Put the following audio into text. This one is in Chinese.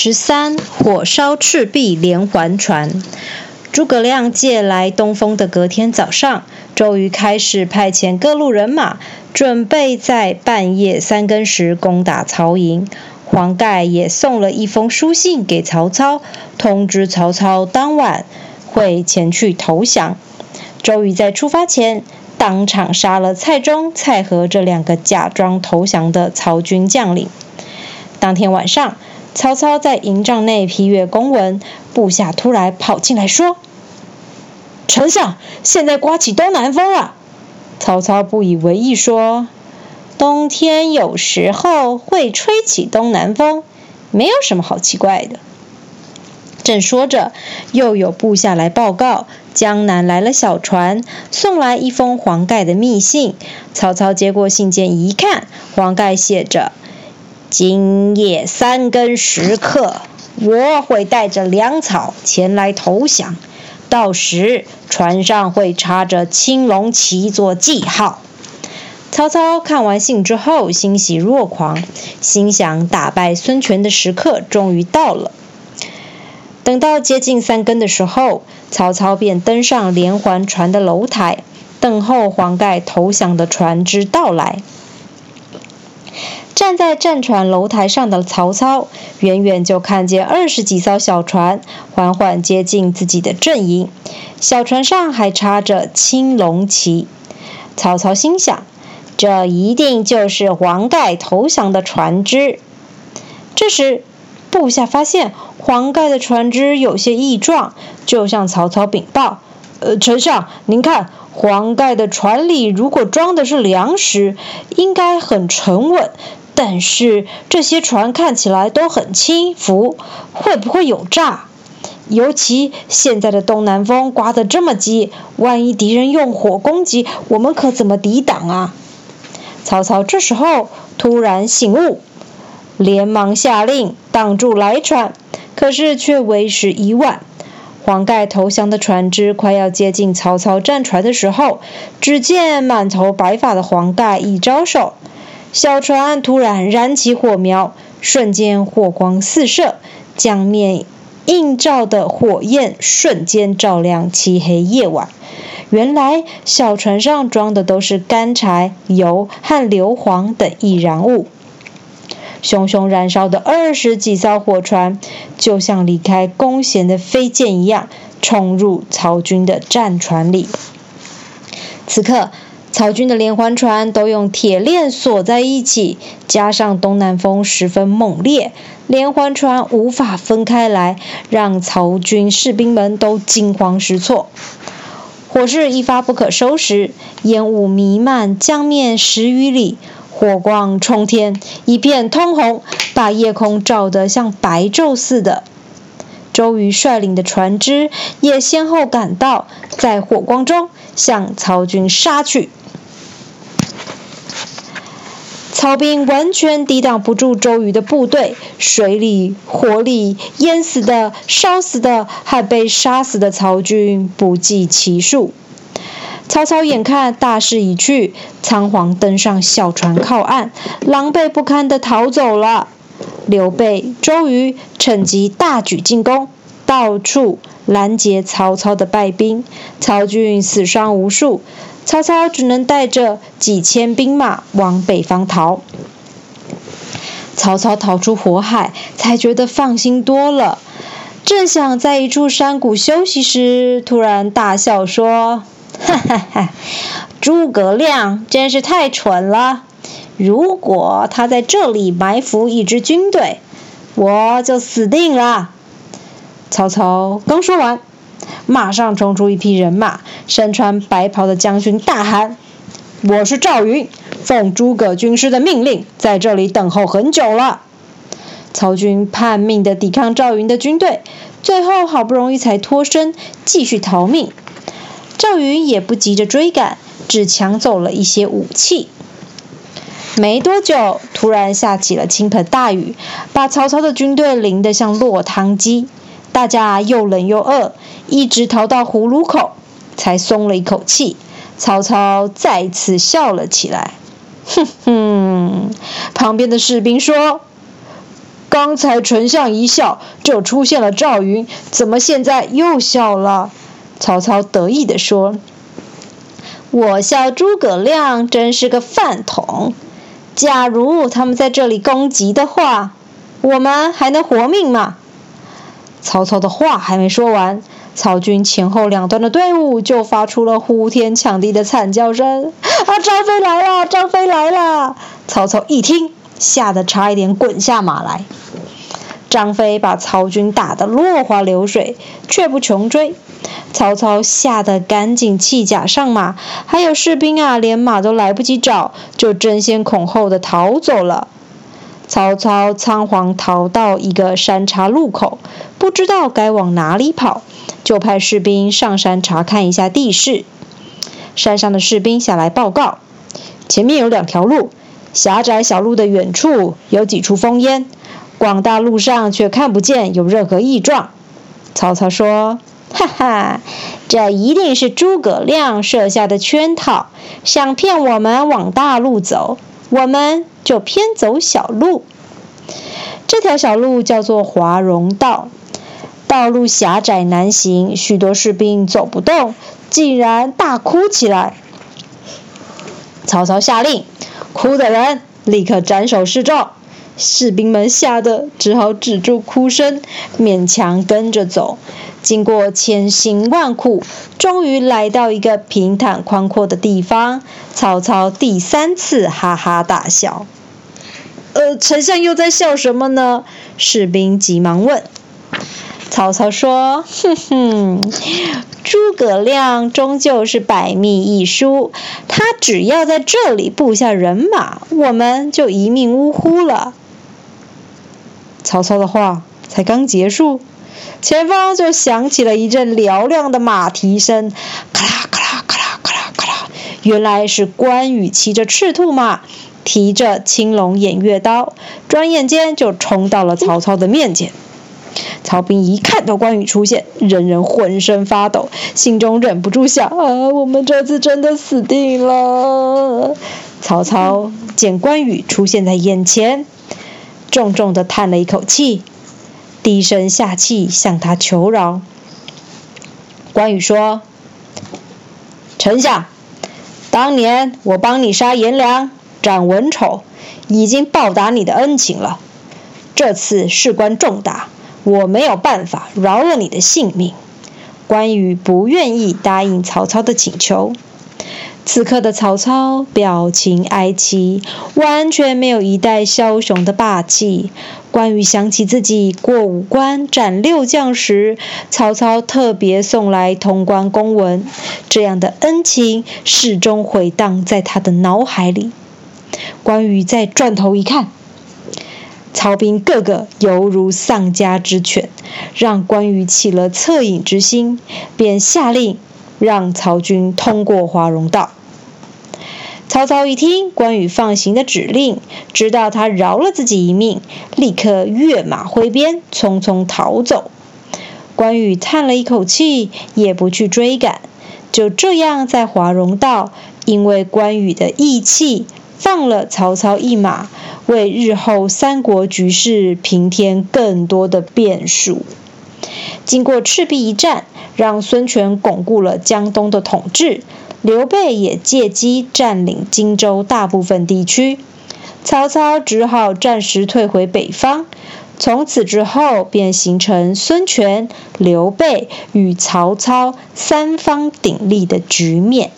十三，火烧赤壁连环船。诸葛亮借来东风的隔天早上，周瑜开始派遣各路人马，准备在半夜三更时攻打曹营。黄盖也送了一封书信给曹操，通知曹操当晚会前去投降。周瑜在出发前，当场杀了蔡中、蔡和这两个假装投降的曹军将领。当天晚上。曹操在营帐内批阅公文，部下突然跑进来说：“丞相，现在刮起东南风了。”曹操不以为意说：“冬天有时候会吹起东南风，没有什么好奇怪的。”正说着，又有部下来报告，江南来了小船，送来一封黄盖的密信。曹操接过信件一看，黄盖写着。今夜三更时刻，我会带着粮草前来投降。到时船上会插着青龙旗做记号。曹操看完信之后，欣喜若狂，心想打败孙权的时刻终于到了。等到接近三更的时候，曹操便登上连环船的楼台，等候黄盖投降的船只到来。站在战船楼台上的曹操，远远就看见二十几艘小船缓缓接近自己的阵营，小船上还插着青龙旗。曹操心想，这一定就是黄盖投降的船只。这时，部下发现黄盖的船只有些异状，就向曹操禀报：“呃，丞相，您看，黄盖的船里如果装的是粮食，应该很沉稳。”但是这些船看起来都很轻浮，会不会有诈？尤其现在的东南风刮得这么急，万一敌人用火攻击，我们可怎么抵挡啊？曹操这时候突然醒悟，连忙下令挡住来船，可是却为时已晚。黄盖投降的船只快要接近曹操战船的时候，只见满头白发的黄盖一招手。小船突然燃起火苗，瞬间火光四射，江面映照的火焰瞬间照亮漆黑夜晚。原来小船上装的都是干柴、油和硫磺等易燃物。熊熊燃烧的二十几艘火船，就像离开弓弦的飞箭一样，冲入曹军的战船里。此刻。曹军的连环船都用铁链锁在一起，加上东南风十分猛烈，连环船无法分开来，让曹军士兵们都惊慌失措。火势一发不可收拾，烟雾弥漫江面十余里，火光冲天，一片通红，把夜空照得像白昼似的。周瑜率领的船只也先后赶到，在火光中向曹军杀去。曹兵完全抵挡不住周瑜的部队，水里、火里淹死的、烧死的，还被杀死的曹军不计其数。曹操眼看大势已去，仓皇登上小船靠岸，狼狈不堪地逃走了。刘备、周瑜趁机大举进攻，到处拦截曹操的败兵，曹军死伤无数。曹操只能带着几千兵马往北方逃。曹操逃出火海，才觉得放心多了。正想在一处山谷休息时，突然大笑说：“ 哈哈哈，诸葛亮真是太蠢了！如果他在这里埋伏一支军队，我就死定了。”曹操刚说完。马上冲出一批人马，身穿白袍的将军大喊：“我是赵云，奉诸葛军师的命令，在这里等候很久了。”曹军叛命的抵抗赵云的军队，最后好不容易才脱身，继续逃命。赵云也不急着追赶，只抢走了一些武器。没多久，突然下起了倾盆大雨，把曹操的军队淋得像落汤鸡。大家又冷又饿，一直逃到葫芦口，才松了一口气。曹操再次笑了起来，哼哼。旁边的士兵说：“刚才丞相一笑，就出现了赵云，怎么现在又笑了？”曹操得意地说：“我笑诸葛亮真是个饭桶。假如他们在这里攻击的话，我们还能活命吗？”曹操的话还没说完，曹军前后两端的队伍就发出了呼天抢地的惨叫声：“啊，张飞来了！张飞来了！”曹操一听，吓得差一点滚下马来。张飞把曹军打得落花流水，却不穷追。曹操吓得赶紧弃甲上马，还有士兵啊，连马都来不及找，就争先恐后的逃走了。曹操仓皇逃到一个山岔路口，不知道该往哪里跑，就派士兵上山查看一下地势。山上的士兵下来报告：前面有两条路，狭窄小路的远处有几处烽烟，广大路上却看不见有任何异状。曹操说：“哈哈，这一定是诸葛亮设下的圈套，想骗我们往大路走。”我们就偏走小路，这条小路叫做华容道，道路狭窄难行，许多士兵走不动，竟然大哭起来。曹操下令，哭的人立刻斩首示众。士兵们吓得只好止住哭声，勉强跟着走。经过千辛万苦，终于来到一个平坦宽阔的地方。曹操第三次哈哈大笑。呃，丞相又在笑什么呢？士兵急忙问。曹操说：“哼哼，诸葛亮终究是百密一疏，他只要在这里布下人马，我们就一命呜呼了。”曹操的话才刚结束，前方就响起了一阵嘹亮的马蹄声，咔啦咔啦咔啦咔啦咔啦，原来是关羽骑着赤兔马，提着青龙偃月刀，转眼间就冲到了曹操的面前。曹兵一看到关羽出现，人人浑身发抖，心中忍不住想：啊，我们这次真的死定了！曹操见关羽出现在眼前。重重的叹了一口气，低声下气向他求饶。关羽说：“丞相，当年我帮你杀颜良、斩文丑，已经报答你的恩情了。这次事关重大，我没有办法饶了你的性命。”关羽不愿意答应曹操的请求。此刻的曹操表情哀戚，完全没有一代枭雄的霸气。关羽想起自己过五关斩六将时，曹操特别送来通关公文，这样的恩情始终回荡在他的脑海里。关羽再转头一看，曹兵个个犹如丧家之犬，让关羽起了恻隐之心，便下令让曹军通过华容道。曹操一听关羽放行的指令，知道他饶了自己一命，立刻跃马挥鞭，匆匆逃走。关羽叹了一口气，也不去追赶，就这样在华容道，因为关羽的义气，放了曹操一马，为日后三国局势平添更多的变数。经过赤壁一战，让孙权巩固了江东的统治。刘备也借机占领荆州大部分地区，曹操只好暂时退回北方。从此之后，便形成孙权、刘备与曹操三方鼎立的局面。